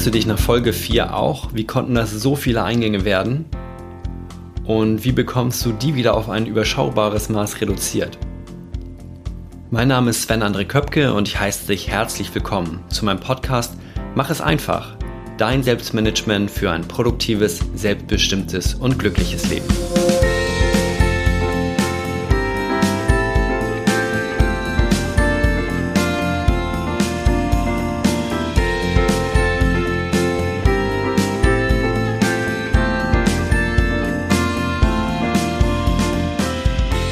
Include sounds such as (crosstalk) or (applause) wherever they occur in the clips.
Fragst du dich nach Folge 4 auch, wie konnten das so viele Eingänge werden? Und wie bekommst du die wieder auf ein überschaubares Maß reduziert? Mein Name ist Sven André Köpke und ich heiße dich herzlich willkommen zu meinem Podcast Mach es einfach. Dein Selbstmanagement für ein produktives, selbstbestimmtes und glückliches Leben.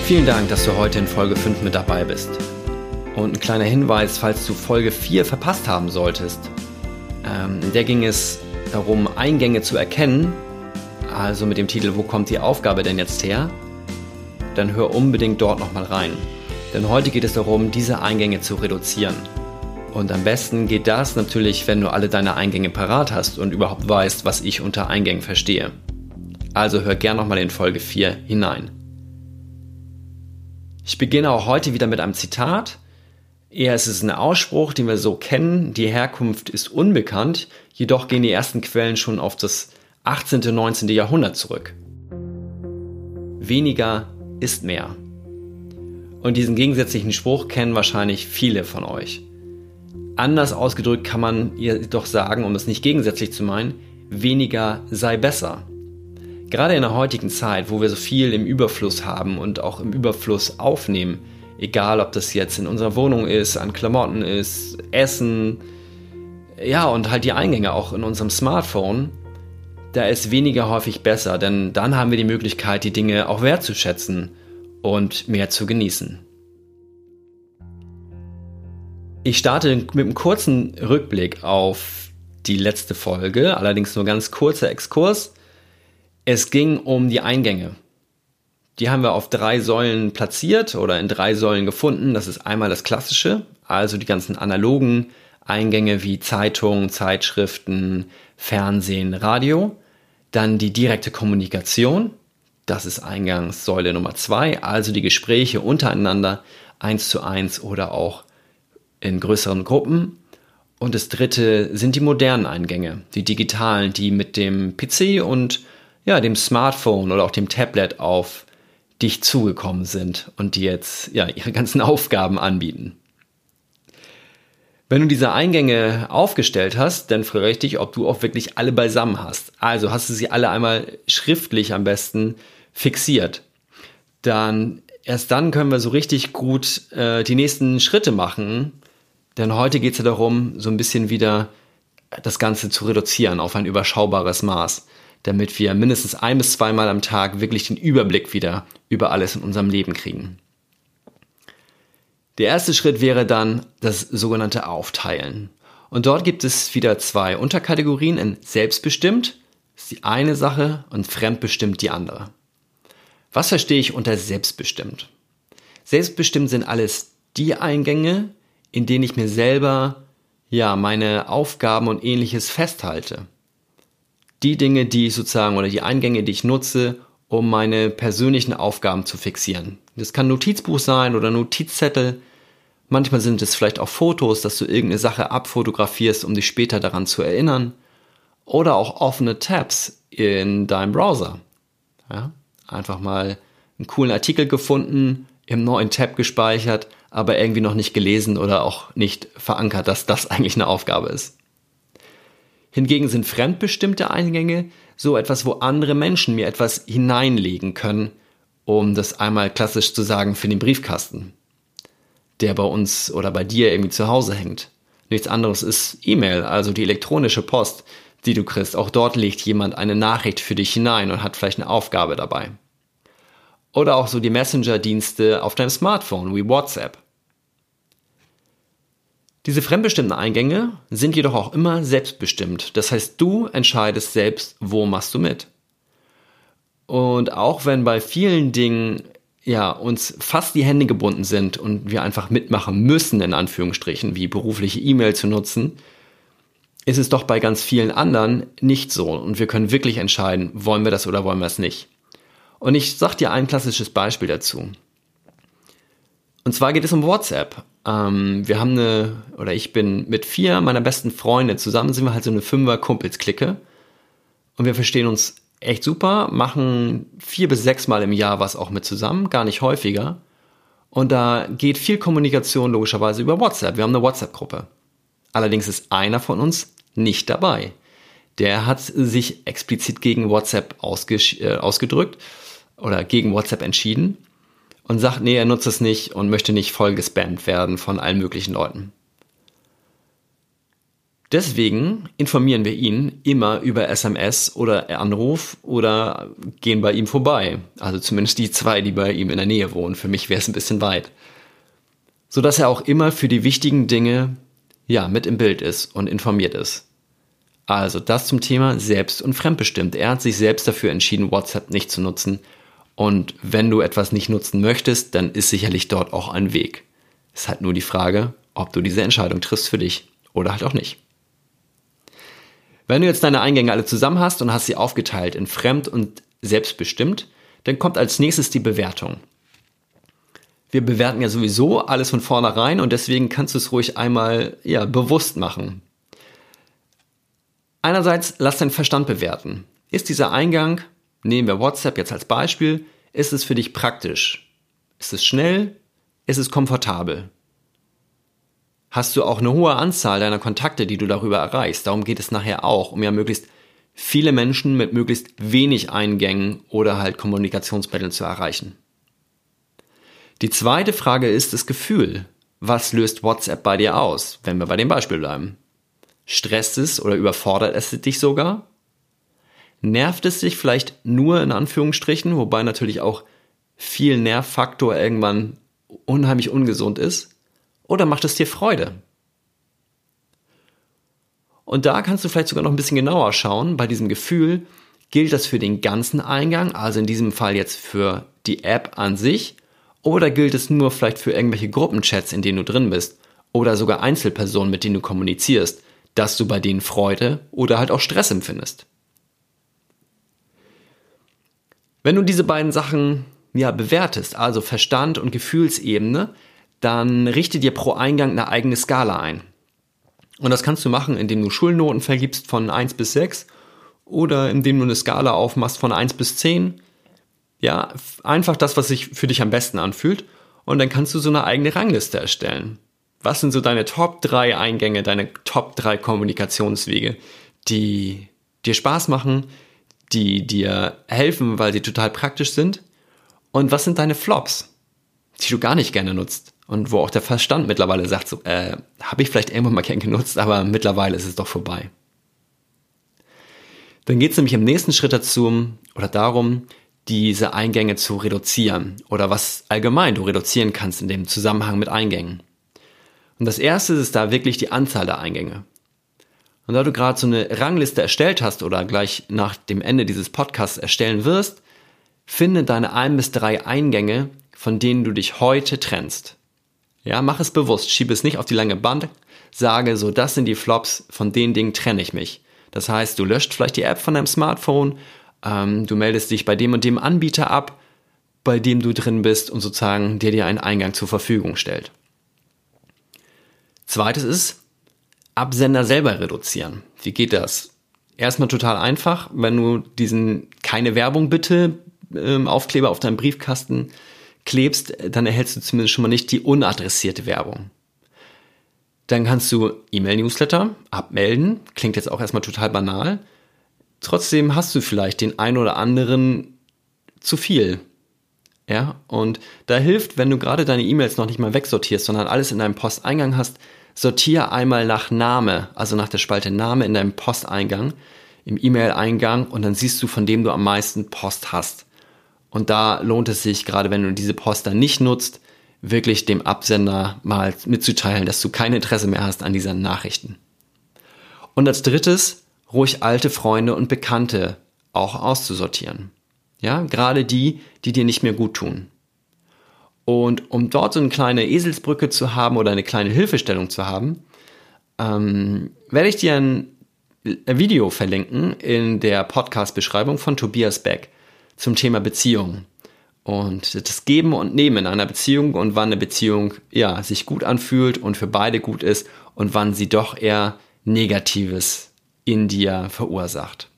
Vielen Dank, dass du heute in Folge 5 mit dabei bist. Und ein kleiner Hinweis, falls du Folge 4 verpasst haben solltest. Ähm, in der ging es darum, Eingänge zu erkennen, also mit dem Titel Wo kommt die Aufgabe denn jetzt her? Dann hör unbedingt dort nochmal rein. Denn heute geht es darum, diese Eingänge zu reduzieren. Und am besten geht das natürlich, wenn du alle deine Eingänge parat hast und überhaupt weißt, was ich unter Eingängen verstehe. Also hör gern nochmal in Folge 4 hinein. Ich beginne auch heute wieder mit einem Zitat. Eher ist es ein Ausspruch, den wir so kennen. Die Herkunft ist unbekannt, jedoch gehen die ersten Quellen schon auf das 18. und 19. Jahrhundert zurück. Weniger ist mehr. Und diesen gegensätzlichen Spruch kennen wahrscheinlich viele von euch. Anders ausgedrückt kann man jedoch sagen, um es nicht gegensätzlich zu meinen, weniger sei besser. Gerade in der heutigen Zeit, wo wir so viel im Überfluss haben und auch im Überfluss aufnehmen, egal ob das jetzt in unserer Wohnung ist, an Klamotten ist, Essen, ja, und halt die Eingänge auch in unserem Smartphone, da ist weniger häufig besser, denn dann haben wir die Möglichkeit, die Dinge auch wertzuschätzen und mehr zu genießen. Ich starte mit einem kurzen Rückblick auf die letzte Folge, allerdings nur ganz kurzer Exkurs. Es ging um die Eingänge. Die haben wir auf drei Säulen platziert oder in drei Säulen gefunden. Das ist einmal das Klassische, also die ganzen analogen Eingänge wie Zeitungen, Zeitschriften, Fernsehen, Radio. Dann die direkte Kommunikation. Das ist Eingangssäule Nummer zwei, also die Gespräche untereinander, eins zu eins oder auch in größeren Gruppen. Und das dritte sind die modernen Eingänge, die digitalen, die mit dem PC und ja, dem Smartphone oder auch dem Tablet auf dich zugekommen sind und die jetzt ja ihre ganzen (laughs) Aufgaben anbieten. Wenn du diese Eingänge aufgestellt hast, dann frage ich dich, ob du auch wirklich alle beisammen hast. Also hast du sie alle einmal schriftlich am besten fixiert. Dann erst dann können wir so richtig gut äh, die nächsten Schritte machen. Denn heute geht es ja darum, so ein bisschen wieder das Ganze zu reduzieren auf ein überschaubares Maß damit wir mindestens ein bis zweimal am Tag wirklich den Überblick wieder über alles in unserem Leben kriegen. Der erste Schritt wäre dann das sogenannte Aufteilen. Und dort gibt es wieder zwei Unterkategorien in selbstbestimmt, ist die eine Sache, und fremdbestimmt die andere. Was verstehe ich unter selbstbestimmt? Selbstbestimmt sind alles die Eingänge, in denen ich mir selber ja meine Aufgaben und ähnliches festhalte die Dinge, die ich sozusagen oder die Eingänge, die ich nutze, um meine persönlichen Aufgaben zu fixieren. Das kann Notizbuch sein oder Notizzettel. Manchmal sind es vielleicht auch Fotos, dass du irgendeine Sache abfotografierst, um dich später daran zu erinnern. Oder auch offene Tabs in deinem Browser. Ja? Einfach mal einen coolen Artikel gefunden, im neuen Tab gespeichert, aber irgendwie noch nicht gelesen oder auch nicht verankert, dass das (laughs) eigentlich eine Aufgabe ist. Hingegen sind fremdbestimmte Eingänge so etwas, wo andere Menschen mir etwas hineinlegen können, um das einmal klassisch zu sagen für den Briefkasten, der bei uns oder bei dir irgendwie zu Hause hängt. Nichts anderes ist E-Mail, also die elektronische Post, die du kriegst. Auch dort legt jemand eine Nachricht für dich hinein und hat vielleicht eine Aufgabe dabei. Oder auch so die Messenger-Dienste auf deinem Smartphone wie WhatsApp. Diese fremdbestimmten Eingänge sind jedoch auch immer selbstbestimmt. Das heißt, du entscheidest selbst, wo machst du mit. Und auch wenn bei vielen Dingen ja, uns fast die Hände gebunden sind und wir einfach mitmachen müssen, in Anführungsstrichen, wie berufliche E-Mail zu nutzen, ist es doch bei ganz vielen anderen nicht so. Und wir können wirklich entscheiden, wollen wir das oder wollen wir es nicht. Und ich sag dir ein klassisches Beispiel dazu. Und zwar geht es um WhatsApp. Ähm, wir haben eine, oder ich bin mit vier meiner besten Freunde zusammen, sind wir halt so eine Fünfer-Kumpels-Clique. Und wir verstehen uns echt super, machen vier bis sechs Mal im Jahr was auch mit zusammen, gar nicht häufiger. Und da geht viel Kommunikation logischerweise über WhatsApp. Wir haben eine WhatsApp-Gruppe. Allerdings ist einer von uns nicht dabei. Der hat sich explizit gegen WhatsApp äh, ausgedrückt oder gegen WhatsApp entschieden und sagt, nee, er nutzt es nicht und möchte nicht voll gespammt werden von allen möglichen Leuten. Deswegen informieren wir ihn immer über SMS oder Anruf oder gehen bei ihm vorbei. Also zumindest die zwei, die bei ihm in der Nähe wohnen. Für mich wäre es ein bisschen weit. Sodass er auch immer für die wichtigen Dinge ja, mit im Bild ist und informiert ist. Also das zum Thema selbst und fremdbestimmt. Er hat sich selbst dafür entschieden, WhatsApp nicht zu nutzen. Und wenn du etwas nicht nutzen möchtest, dann ist sicherlich dort auch ein Weg. Es ist halt nur die Frage, ob du diese Entscheidung triffst für dich oder halt auch nicht. Wenn du jetzt deine Eingänge alle zusammen hast und hast sie aufgeteilt in fremd und selbstbestimmt, dann kommt als nächstes die Bewertung. Wir bewerten ja sowieso alles von vornherein und deswegen kannst du es ruhig einmal ja, bewusst machen. Einerseits lass deinen Verstand bewerten. Ist dieser Eingang, nehmen wir WhatsApp jetzt als Beispiel, ist es für dich praktisch? Ist es schnell? Ist es komfortabel? hast du auch eine hohe Anzahl deiner Kontakte, die du darüber erreichst. Darum geht es nachher auch, um ja möglichst viele Menschen mit möglichst wenig Eingängen oder halt Kommunikationsmitteln zu erreichen. Die zweite Frage ist das Gefühl. Was löst WhatsApp bei dir aus, wenn wir bei dem Beispiel bleiben? Stresst es oder überfordert es dich sogar? Nervt es dich vielleicht nur in Anführungsstrichen, wobei natürlich auch viel Nervfaktor irgendwann unheimlich ungesund ist? Oder macht es dir Freude? Und da kannst du vielleicht sogar noch ein bisschen genauer schauen. Bei diesem Gefühl gilt das für den ganzen Eingang, also in diesem Fall jetzt für die App an sich, oder gilt es nur vielleicht für irgendwelche Gruppenchats, in denen du drin bist, oder sogar Einzelpersonen, mit denen du kommunizierst, dass du bei denen Freude oder halt auch Stress empfindest. Wenn du diese beiden Sachen ja bewertest, also Verstand und Gefühlsebene, dann richte dir pro Eingang eine eigene Skala ein. Und das kannst du machen, indem du Schulnoten vergibst von 1 bis 6 oder indem du eine Skala aufmachst von 1 bis 10. Ja, einfach das, was sich für dich am besten anfühlt. Und dann kannst du so eine eigene Rangliste erstellen. Was sind so deine Top 3 Eingänge, deine Top 3 Kommunikationswege, die dir Spaß machen, die dir helfen, weil sie total praktisch sind? Und was sind deine Flops, die du gar nicht gerne nutzt? und wo auch der Verstand mittlerweile sagt, so, äh, habe ich vielleicht irgendwann mal gern genutzt, aber mittlerweile ist es doch vorbei. Dann geht es nämlich im nächsten Schritt dazu oder darum, diese Eingänge zu reduzieren oder was allgemein du reduzieren kannst in dem Zusammenhang mit Eingängen. Und das erste ist da wirklich die Anzahl der Eingänge. Und da du gerade so eine Rangliste erstellt hast oder gleich nach dem Ende dieses Podcasts erstellen wirst, finde deine ein bis drei Eingänge, von denen du dich heute trennst. Ja, mach es bewusst, schiebe es nicht auf die lange Band, sage so, das sind die Flops, von den Dingen trenne ich mich. Das heißt, du löscht vielleicht die App von deinem Smartphone, ähm, du meldest dich bei dem und dem Anbieter ab, bei dem du drin bist und sozusagen der dir einen Eingang zur Verfügung stellt. Zweites ist, Absender selber reduzieren. Wie geht das? Erstmal total einfach, wenn du diesen keine Werbung bitte ähm, Aufkleber auf deinem Briefkasten klebst, dann erhältst du zumindest schon mal nicht die unadressierte Werbung. Dann kannst du E-Mail-Newsletter abmelden. Klingt jetzt auch erstmal total banal. Trotzdem hast du vielleicht den einen oder anderen zu viel. Ja, und da hilft, wenn du gerade deine E-Mails noch nicht mal wegsortierst, sondern alles in deinem Posteingang hast, sortiere einmal nach Name, also nach der Spalte Name in deinem Posteingang, im E-Mail-Eingang und dann siehst du, von dem du am meisten Post hast. Und da lohnt es sich, gerade wenn du diese Poster nicht nutzt, wirklich dem Absender mal mitzuteilen, dass du kein Interesse mehr hast an diesen Nachrichten. Und als drittes, ruhig alte Freunde und Bekannte auch auszusortieren. Ja, gerade die, die dir nicht mehr gut tun. Und um dort so eine kleine Eselsbrücke zu haben oder eine kleine Hilfestellung zu haben, ähm, werde ich dir ein Video verlinken in der Podcast-Beschreibung von Tobias Beck zum Thema Beziehung. und das Geben und Nehmen in einer Beziehung und wann eine Beziehung ja sich gut anfühlt und für beide gut ist und wann sie doch eher Negatives in dir verursacht.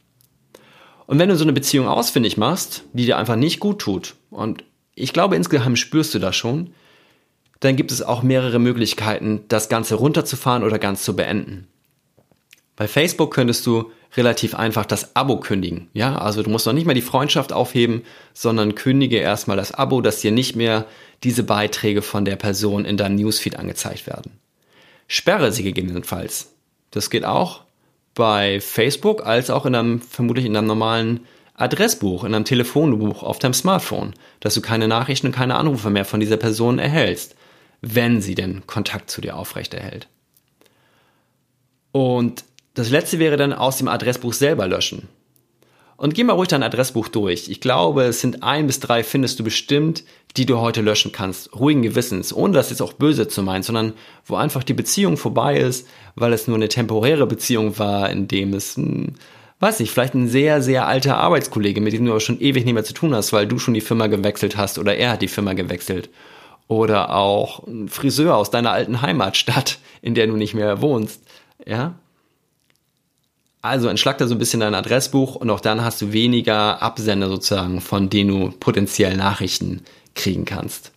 Und wenn du so eine Beziehung ausfindig machst, die dir einfach nicht gut tut, und ich glaube insgeheim spürst du das schon, dann gibt es auch mehrere Möglichkeiten, das Ganze runterzufahren oder ganz zu beenden. Bei Facebook könntest du relativ einfach das Abo kündigen. Ja, also du musst noch nicht mal die Freundschaft aufheben, sondern kündige erstmal das Abo, dass dir nicht mehr diese Beiträge von der Person in deinem Newsfeed angezeigt werden. Sperre sie gegebenenfalls. Das geht auch bei Facebook als auch in einem, vermutlich in einem normalen Adressbuch, in einem Telefonbuch auf deinem Smartphone, dass du keine Nachrichten und keine Anrufe mehr von dieser Person erhältst, wenn sie denn Kontakt zu dir aufrechterhält. Und das letzte wäre dann aus dem Adressbuch selber löschen. Und geh mal ruhig dein Adressbuch durch. Ich glaube, es sind ein bis drei findest du bestimmt, die du heute löschen kannst. Ruhigen Gewissens, ohne das jetzt auch böse zu meinen, sondern wo einfach die Beziehung vorbei ist, weil es nur eine temporäre Beziehung war, in dem es ein, weiß ich, vielleicht ein sehr, sehr alter Arbeitskollege, mit dem du aber schon ewig nicht mehr zu tun hast, weil du schon die Firma gewechselt hast oder er hat die Firma gewechselt. Oder auch ein Friseur aus deiner alten Heimatstadt, (laughs) in der du nicht mehr wohnst. Ja, also entschlag da so ein bisschen dein Adressbuch und auch dann hast du weniger Absender sozusagen, von denen du potenziell Nachrichten kriegen kannst.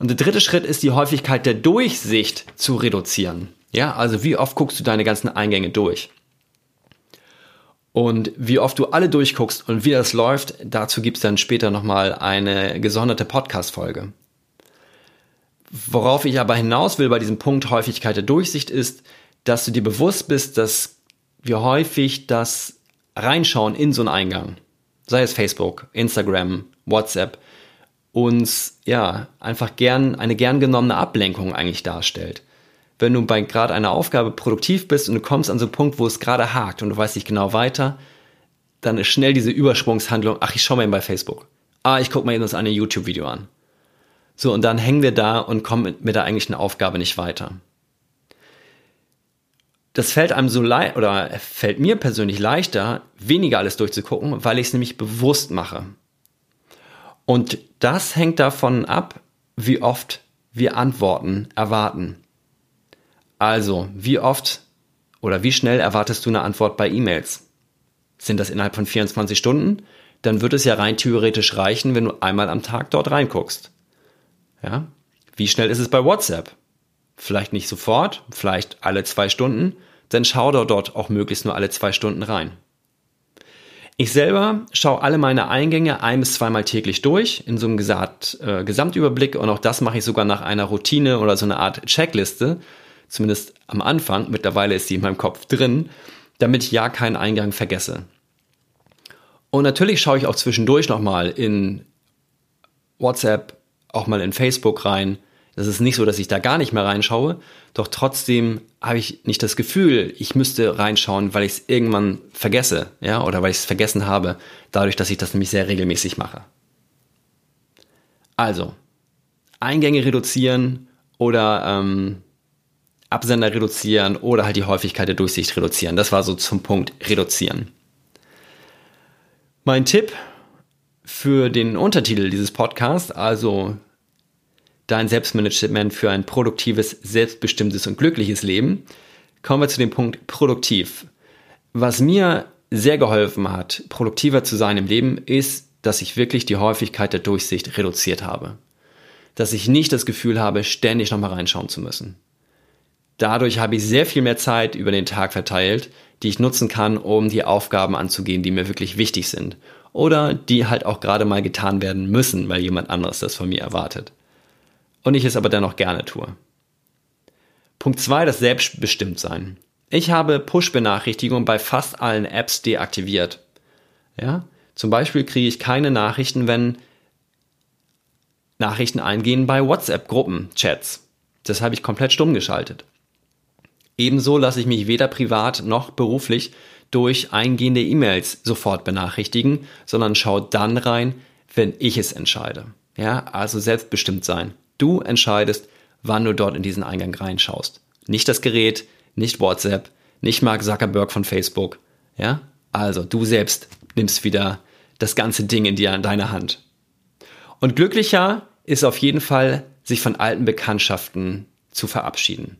Und der dritte Schritt ist die Häufigkeit der Durchsicht zu reduzieren. Ja, also wie oft guckst du deine ganzen Eingänge durch? Und wie oft du alle durchguckst und wie das läuft, dazu gibt es dann später nochmal eine gesonderte Podcast-Folge. Worauf ich aber hinaus will bei diesem Punkt Häufigkeit der Durchsicht ist, dass du dir bewusst bist, dass wie häufig das Reinschauen in so einen Eingang, sei es Facebook, Instagram, WhatsApp, uns ja einfach gern eine gern genommene Ablenkung eigentlich darstellt. Wenn du bei gerade einer Aufgabe produktiv bist und du kommst an so einen Punkt, wo es gerade hakt und du weißt nicht genau weiter, dann ist schnell diese Übersprungshandlung, ach, ich schau mal eben bei Facebook. Ah, ich guck mal eben das eine YouTube-Video an. So, und dann hängen wir da und kommen mit der eigentlichen Aufgabe nicht weiter das fällt einem so leicht oder fällt mir persönlich leichter, weniger alles durchzugucken, weil ich es nämlich bewusst mache. Und das hängt davon ab, wie oft wir Antworten erwarten. Also, wie oft oder wie schnell erwartest du eine Antwort bei E-Mails? Sind das innerhalb von 24 Stunden? Dann wird es ja rein theoretisch reichen, wenn du einmal am Tag dort reinguckst. Ja? Wie schnell ist es bei WhatsApp? Vielleicht nicht sofort, vielleicht alle zwei Stunden, dann schau da dort auch möglichst nur alle zwei Stunden rein. Ich selber schaue alle meine Eingänge ein bis zweimal täglich durch in so einem Gesamt, äh, Gesamtüberblick und auch das mache ich sogar nach einer Routine oder so einer Art Checkliste, zumindest am Anfang. Mittlerweile ist sie in meinem Kopf drin, damit ich ja keinen Eingang vergesse. Und natürlich schaue ich auch zwischendurch nochmal in WhatsApp, auch mal in Facebook rein, das ist nicht so, dass ich da gar nicht mehr reinschaue, doch trotzdem habe ich nicht das Gefühl, ich müsste reinschauen, weil ich es irgendwann vergesse, ja, oder weil ich es vergessen habe, dadurch, dass ich das nämlich sehr regelmäßig mache. Also, Eingänge reduzieren oder ähm, Absender reduzieren oder halt die Häufigkeit der Durchsicht reduzieren. Das war so zum Punkt reduzieren. Mein Tipp für den Untertitel dieses Podcasts, also dein Selbstmanagement für ein produktives, selbstbestimmtes und glückliches Leben, kommen wir zu dem Punkt produktiv. Was mir sehr geholfen hat, produktiver zu sein im Leben, ist, dass ich wirklich die Häufigkeit der Durchsicht reduziert habe. Dass ich nicht das Gefühl habe, ständig nochmal reinschauen zu müssen. Dadurch habe ich sehr viel mehr Zeit über den Tag verteilt, die ich nutzen kann, um die Aufgaben anzugehen, die mir wirklich wichtig sind. Oder die halt auch gerade mal getan werden müssen, weil jemand anderes das von mir erwartet und ich es aber dennoch gerne tue. Punkt zwei: das Selbstbestimmtsein. Ich habe Push-Benachrichtigungen bei fast allen Apps deaktiviert. Ja? Zum Beispiel kriege ich keine Nachrichten, wenn Nachrichten eingehen bei WhatsApp-Gruppen-Chats. Das habe ich komplett stumm geschaltet. Ebenso lasse ich mich weder privat noch beruflich durch eingehende E-Mails sofort benachrichtigen, sondern schaue dann rein, wenn ich es entscheide. Ja, also selbstbestimmt sein. Du entscheidest, wann du dort in diesen Eingang reinschaust. Nicht das Gerät, nicht WhatsApp, nicht Mark Zuckerberg von Facebook. Ja? Also du selbst nimmst wieder das ganze Ding in dir an deine Hand. Und glücklicher ist auf jeden Fall, sich von alten Bekanntschaften zu verabschieden.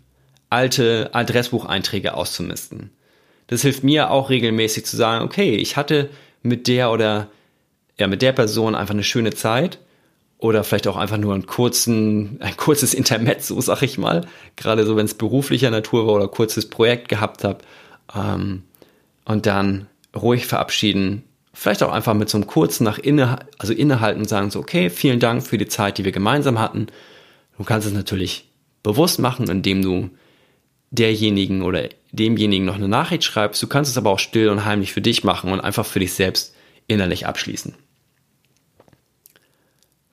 Alte Adressbucheinträge auszumisten. Das hilft mir auch regelmäßig zu sagen, okay, ich hatte mit der oder ja, mit der Person einfach eine schöne Zeit oder vielleicht auch einfach nur einen kurzen, ein kurzes Intermezzo, sag ich mal. Gerade so, wenn es beruflicher Natur war oder kurzes Projekt gehabt habe. Ähm, und dann ruhig verabschieden. Vielleicht auch einfach mit so einem kurzen nach inne, also innehalten und sagen so, okay, vielen Dank für die Zeit, die wir gemeinsam hatten. Du kannst es natürlich bewusst machen, indem du derjenigen oder demjenigen noch eine Nachricht schreibst. Du kannst es aber auch still und heimlich für dich machen und einfach für dich selbst innerlich abschließen.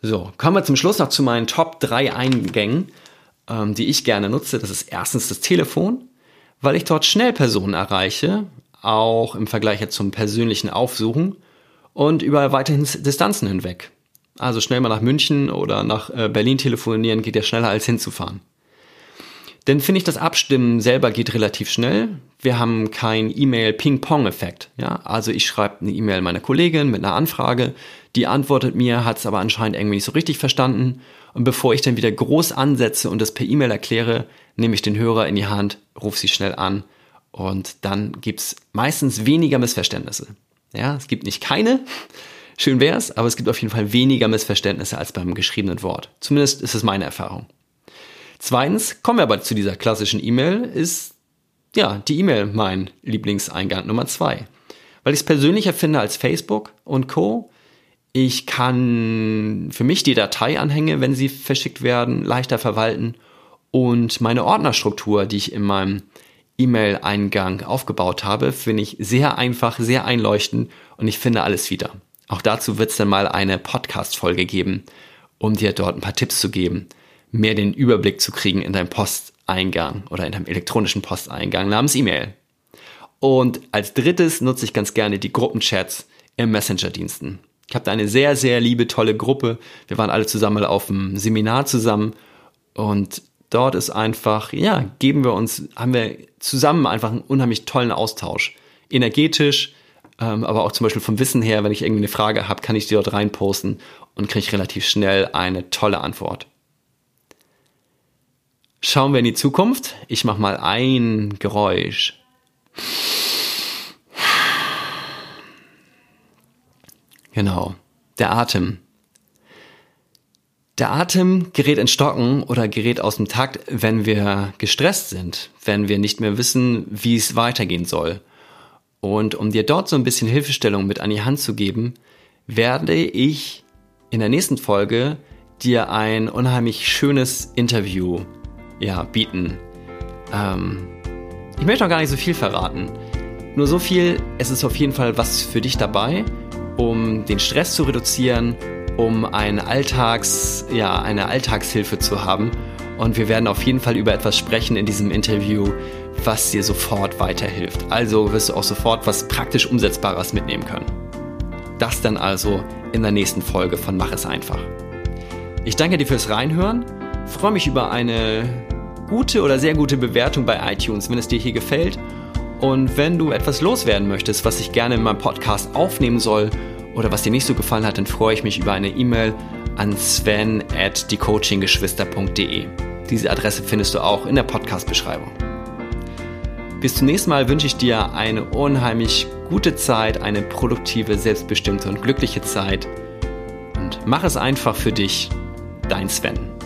So, kommen wir zum Schluss noch zu meinen Top 3 Eingängen, ähm, die ich gerne nutze. Das ist erstens das Telefon, weil ich dort schnell Personen erreiche, auch im Vergleich zum persönlichen Aufsuchen und über weiterhin Distanzen hinweg. Also schnell mal nach München oder nach äh, Berlin telefonieren geht ja schneller als hinzufahren. Denn finde ich, das Abstimmen selber geht relativ schnell. Wir haben keinen E-Mail-Ping-Pong-Effekt. Ja? Also ich schreibe eine E-Mail meiner Kollegin mit einer Anfrage, die antwortet mir, hat es aber anscheinend irgendwie nicht so richtig verstanden. Und bevor ich dann wieder groß ansetze und das per E-Mail erkläre, nehme ich den Hörer in die Hand, rufe sie schnell an und dann gibt's meistens weniger Missverständnisse. Ja, es gibt nicht keine, schön wär's, aber es gibt auf jeden Fall weniger Missverständnisse als beim geschriebenen Wort. Zumindest ist es meine Erfahrung. Zweitens, kommen wir aber zu dieser klassischen E-Mail, ist ja die E-Mail mein Lieblingseingang Nummer zwei. Weil ich es persönlicher finde als Facebook und Co. Ich kann für mich die Dateianhänge, wenn sie verschickt werden, leichter verwalten und meine Ordnerstruktur, die ich in meinem E-Mail-Eingang aufgebaut habe, finde ich sehr einfach, sehr einleuchtend und ich finde alles wieder. Auch dazu wird es dann mal eine Podcast-Folge geben, um dir dort ein paar Tipps zu geben, mehr den Überblick zu kriegen in deinem Posteingang oder in deinem elektronischen Posteingang namens E-Mail. Und als drittes nutze ich ganz gerne die Gruppenchats im Messenger-Diensten. Ich habe da eine sehr, sehr liebe, tolle Gruppe. Wir waren alle zusammen auf einem Seminar zusammen und dort ist einfach, ja, geben wir uns, haben wir zusammen einfach einen unheimlich tollen Austausch. Energetisch, ähm, aber auch zum Beispiel vom Wissen her, wenn ich irgendwie eine Frage habe, kann ich die dort reinposten und kriege relativ schnell eine tolle Antwort. Schauen wir in die Zukunft. Ich mache mal ein Geräusch. Genau, der Atem. Der Atem gerät in Stocken oder gerät aus dem Takt, wenn wir gestresst sind, wenn wir nicht mehr wissen, wie es weitergehen soll. Und um dir dort so ein bisschen Hilfestellung mit an die Hand zu geben, werde ich in der nächsten Folge dir ein unheimlich schönes Interview ja, bieten. Ähm, ich möchte noch gar nicht so viel verraten. Nur so viel, es ist auf jeden Fall was für dich dabei, um den Stress zu reduzieren um eine Alltags, ja, eine Alltagshilfe zu haben. Und wir werden auf jeden Fall über etwas sprechen in diesem Interview, was dir sofort weiterhilft. Also wirst du auch sofort was praktisch Umsetzbares mitnehmen können. Das dann also in der nächsten Folge von Mach es einfach. Ich danke dir fürs Reinhören, freue mich über eine gute oder sehr gute Bewertung bei iTunes, wenn es dir hier gefällt. Und wenn du etwas loswerden möchtest, was ich gerne in meinem Podcast aufnehmen soll oder was dir nicht so gefallen hat, dann freue ich mich über eine E-Mail an sven at diecoachinggeschwister.de. Diese Adresse findest du auch in der Podcast-Beschreibung. Bis zum nächsten Mal wünsche ich dir eine unheimlich gute Zeit, eine produktive, selbstbestimmte und glückliche Zeit. Und mach es einfach für dich, dein Sven.